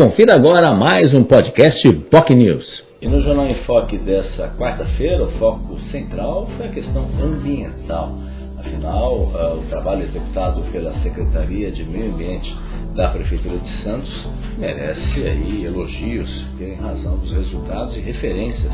Confira agora mais um podcast POC News. E no Jornal em Foque dessa quarta-feira, o foco central foi a questão ambiental. Afinal, uh, o trabalho executado pela Secretaria de Meio Ambiente da Prefeitura de Santos merece aí elogios em razão dos resultados e referências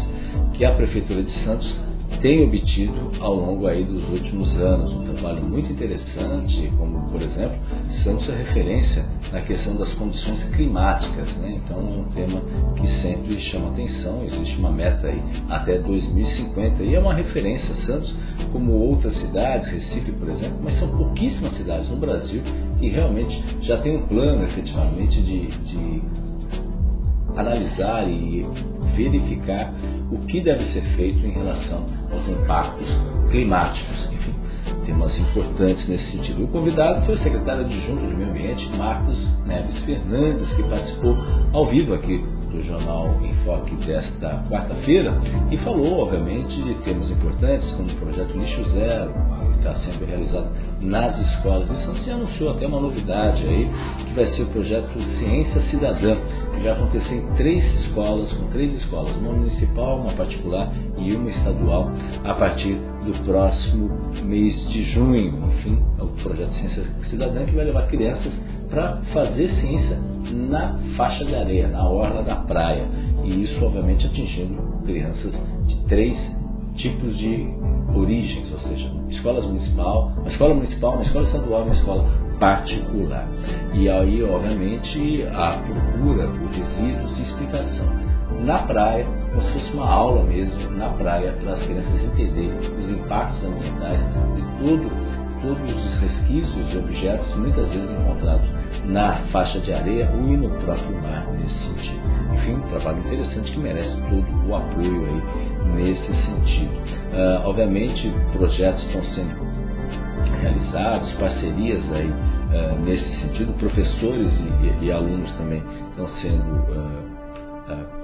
que a Prefeitura de Santos tem obtido ao longo aí dos últimos anos. Um trabalho muito interessante, como por exemplo, Santos é referência na questão das condições climáticas, né? então é um tema que sempre chama atenção, existe uma meta aí até 2050 e é uma referência Santos, como outras cidades, Recife por exemplo, mas são pouquíssimas cidades no Brasil que realmente já tem um plano efetivamente de, de analisar e verificar o que deve ser feito em relação aos impactos climáticos. Enfim, temas importantes nesse sentido. O convidado foi o secretário adjunto de Meio Ambiente, Marcos Neves Fernandes, que participou ao vivo aqui do Jornal Enfoque desta quarta-feira e falou, obviamente, de temas importantes como o projeto Lixo Zero, está sendo realizado nas escolas. São se anunciou até uma novidade aí, que vai ser o projeto Ciência Cidadã, que vai acontecer em três escolas, com três escolas, uma municipal, uma particular e uma estadual, a partir do próximo mês de junho. Enfim, é o projeto Ciência Cidadã que vai levar crianças para fazer ciência na faixa de areia, na orla da praia. E isso, obviamente, atingindo crianças de três tipos de origens, ou seja, escolas municipal, uma escola municipal, uma escola estadual, uma escola particular. E aí, obviamente, a procura por resíduos e explicação. Na praia, como se fosse uma aula mesmo, na praia, para as crianças entenderem os impactos ambientais de todo todos os resquícios e objetos muitas vezes encontrados na faixa de areia ou no próprio mar nesse sentido. Enfim, um trabalho interessante que merece todo o apoio aí nesse sentido. Uh, obviamente, projetos estão sendo realizados, parcerias aí uh, nesse sentido, professores e, e, e, alunos também estão sendo uh,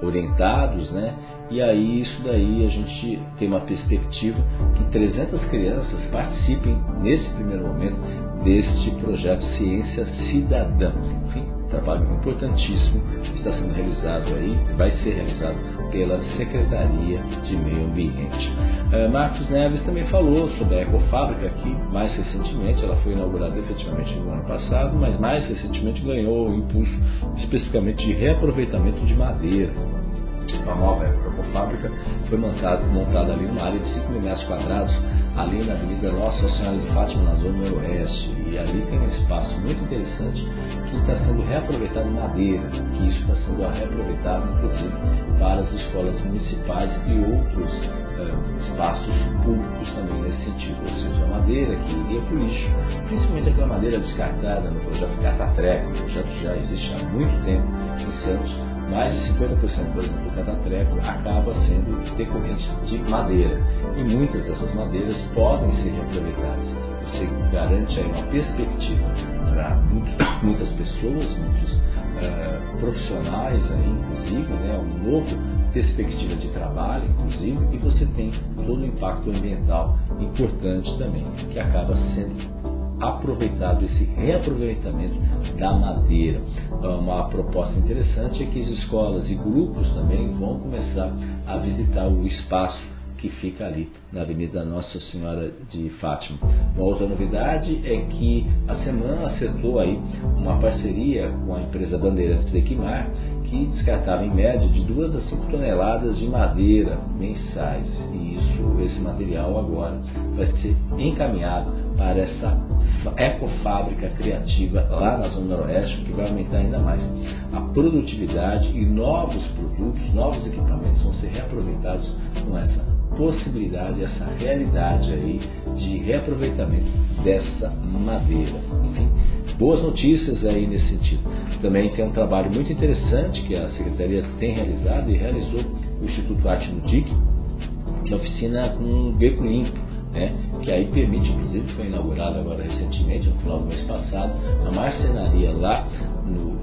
orientados, né? E aí isso daí a gente tem uma perspectiva que 300 crianças participem nesse primeiro momento deste projeto Ciência Cidadã. Trabalho importantíssimo que está sendo realizado aí, vai ser realizado pela Secretaria de Meio Ambiente. Uh, Marcos Neves também falou sobre a Ecofábrica aqui, mais recentemente, ela foi inaugurada efetivamente no ano passado, mas mais recentemente ganhou o impulso especificamente de reaproveitamento de madeira a nova Ecofábrica foi montada, montada ali numa área de 5 mil metros quadrados, ali na Avenida Nossa Senhora de Fátima, na Zona Noroeste. E ali tem um espaço muito interessante que está sendo reaproveitado madeira, que isso está sendo reaproveitado, inclusive, para as escolas municipais e outros eh, espaços públicos também nesse sentido. Ou seja, a madeira que iria para o lixo, principalmente aquela madeira descartada no projeto Catatreco, projeto já existe há muito tempo em Santos, mais de 50%, por exemplo, do catatreco acaba sendo decorrente de madeira. E muitas dessas madeiras podem ser reaproveitadas. Garante aí uma perspectiva para muitas pessoas, muitos uh, profissionais aí, inclusive, né, um novo perspectiva de trabalho, inclusive, e você tem todo o impacto ambiental importante também, que acaba sendo aproveitado esse reaproveitamento da madeira. Uma proposta interessante é que as escolas e grupos também vão começar a visitar o espaço que fica ali na Avenida Nossa Senhora de Fátima. Uma outra novidade é que a semana acertou aí uma parceria com a empresa Bandeirantes de Equimar, que descartava em média de 2 a 5 toneladas de madeira mensais. E isso, esse material agora vai ser encaminhado para essa ecofábrica criativa lá na Zona Noroeste, que vai aumentar ainda mais a produtividade e novos produtos, novos equipamentos vão ser reaproveitados com essa possibilidade, essa realidade aí de reaproveitamento dessa madeira. Enfim, boas notícias aí nesse sentido. Também tem um trabalho muito interessante que a Secretaria tem realizado e realizou o Instituto Arte no DIC, que é a oficina com beco limpo, né, que aí permite, inclusive foi inaugurada agora recentemente, no final do mês passado, a marcenaria lá no,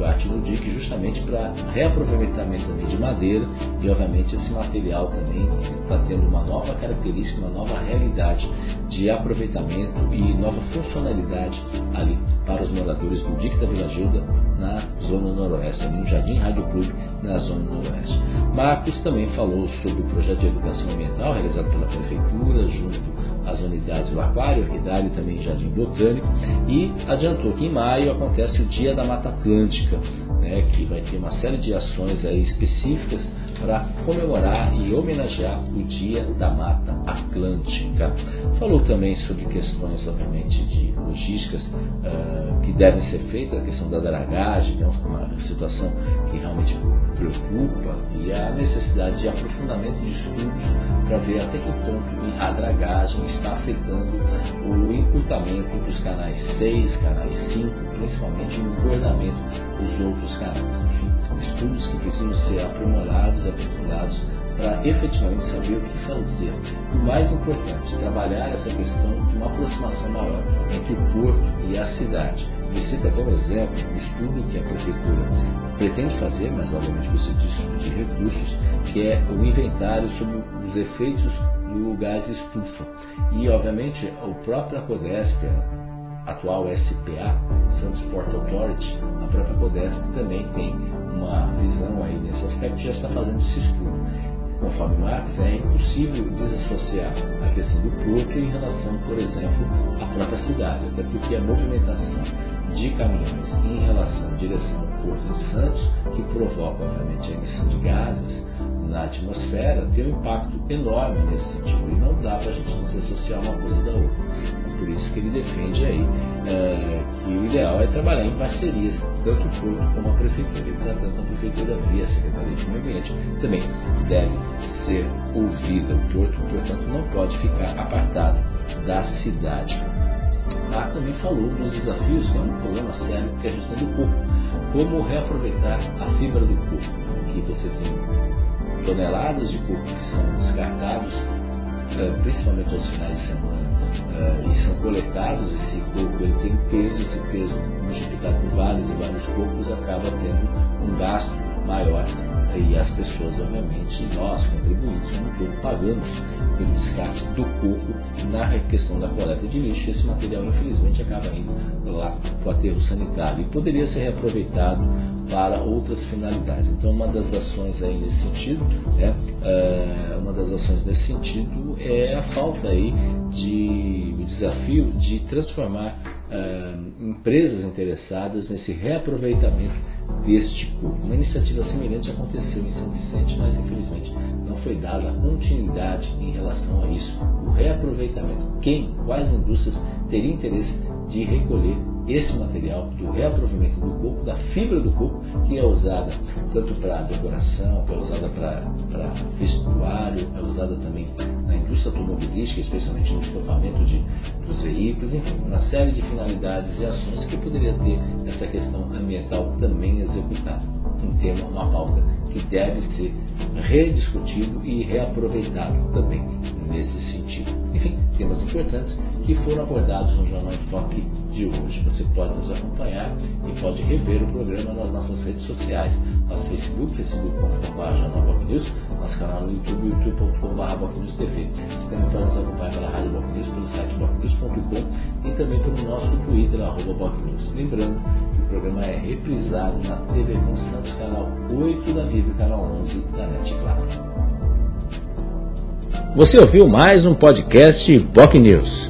no Instituto Arte Ludic justamente para reaproveitamento também de madeira e obviamente esse material também está tendo uma nova característica, uma nova realidade de aproveitamento e nova funcionalidade ali para os moradores do DIC da Vila Gilda na zona noroeste, no Jardim Rádio Clube na zona noroeste. Marcos também falou sobre o projeto de educação ambiental realizado pela Prefeitura junto às unidades do Aquário, Orquidário também Jardim Botânico e adiantou que em maio acontece o Dia da Mata Atlântica, né, que vai ter uma série de ações aí específicas para comemorar e homenagear o Dia da Mata Atlântica. Falou também sobre questões, obviamente, de logísticas uh, que devem ser feitas, a questão da dragagem, que é uma situação que realmente preocupa, e a necessidade de aprofundamento de estudos para ver até que ponto a dragagem está afetando o encurtamento dos canais 6, canais 5, principalmente no engordamento dos outros canais. Estudos que precisam ser aprimorados, para efetivamente saber o que fazer. O mais importante, trabalhar essa questão de uma aproximação maior entre o porto e a cidade. E cito até um exemplo, um estudo que a prefeitura pretende fazer, mas obviamente precisa de, de recursos, que é o inventário sobre os efeitos do gás estufa. E obviamente o próprio Acodesp, atual SPA, Santos Port Authority, a própria Codesp também tem uma visão aí nesse aspecto, já está fazendo esse estudo. Conforme Marx, é impossível desassociar a questão do porto em relação, por exemplo, à própria cidade, até porque a movimentação de caminhões em relação à direção ao porto de Santos, que provoca, obviamente, a emissão de gases na atmosfera, tem um impacto enorme nesse sentido. E não dá para a gente desassociar uma coisa da outra. É por isso que ele defende aí que o ideal é trabalhar em parcerias, tanto o porto como a prefeitura. E, portanto, a prefeitura via a Secretaria de Meio Ambiente também deve ser ouvida. Portanto, não pode ficar apartado da cidade. Ah, também falou dos desafios, que é um problema sério, que é a gestão do corpo. Como reaproveitar a fibra do corpo, que você tem toneladas de corpo que são descartados, principalmente aos finais de semana, eh, e são coletados, esse corpo ele tem peso, esse peso multiplicado por vários e vários corpos acaba tendo um gasto maior e as pessoas, obviamente, nós, contribuintes, como todo, pagamos pelo descarte do corpo na questão da coleta de lixo. Esse material, infelizmente, acaba indo lá para o aterro sanitário e poderia ser reaproveitado para outras finalidades. Então, uma das ações aí nesse sentido, né, é, uma das ações nesse sentido é a falta aí de o desafio de transformar é, empresas interessadas nesse reaproveitamento deste corpo. Uma iniciativa semelhante aconteceu em São Vicente, mas infelizmente não foi dada continuidade em relação a isso, o reaproveitamento. Quem, quais indústrias teriam interesse de recolher esse material do reaproveitamento do corpo, da fibra do corpo, que é usada tanto para decoração, é usada para vestuário, é usada também na indústria automobilística, especialmente no estofamento de, dos veículos, enfim, uma série de finalidades e ações que poderia ter essa questão ambiental também executada. Um tema, uma pauta que deve ser rediscutido e reaproveitado também nesse sentido. Enfim, temas importantes que foram abordados no Jornal de Toque de hoje. Você pode nos acompanhar e pode rever o programa nas nossas redes sociais, nosso Facebook, facebook.com.br News, nosso canal no YouTube, youtube.com.br TV. Você também pode nos acompanhar pela Rádio News, pelo site bocnews.com e também pelo nosso Twitter, arroba News. Lembrando programa é reprisado na TV com Santos, canal 8 da e canal 11 da NET. Você ouviu mais um podcast Boc News.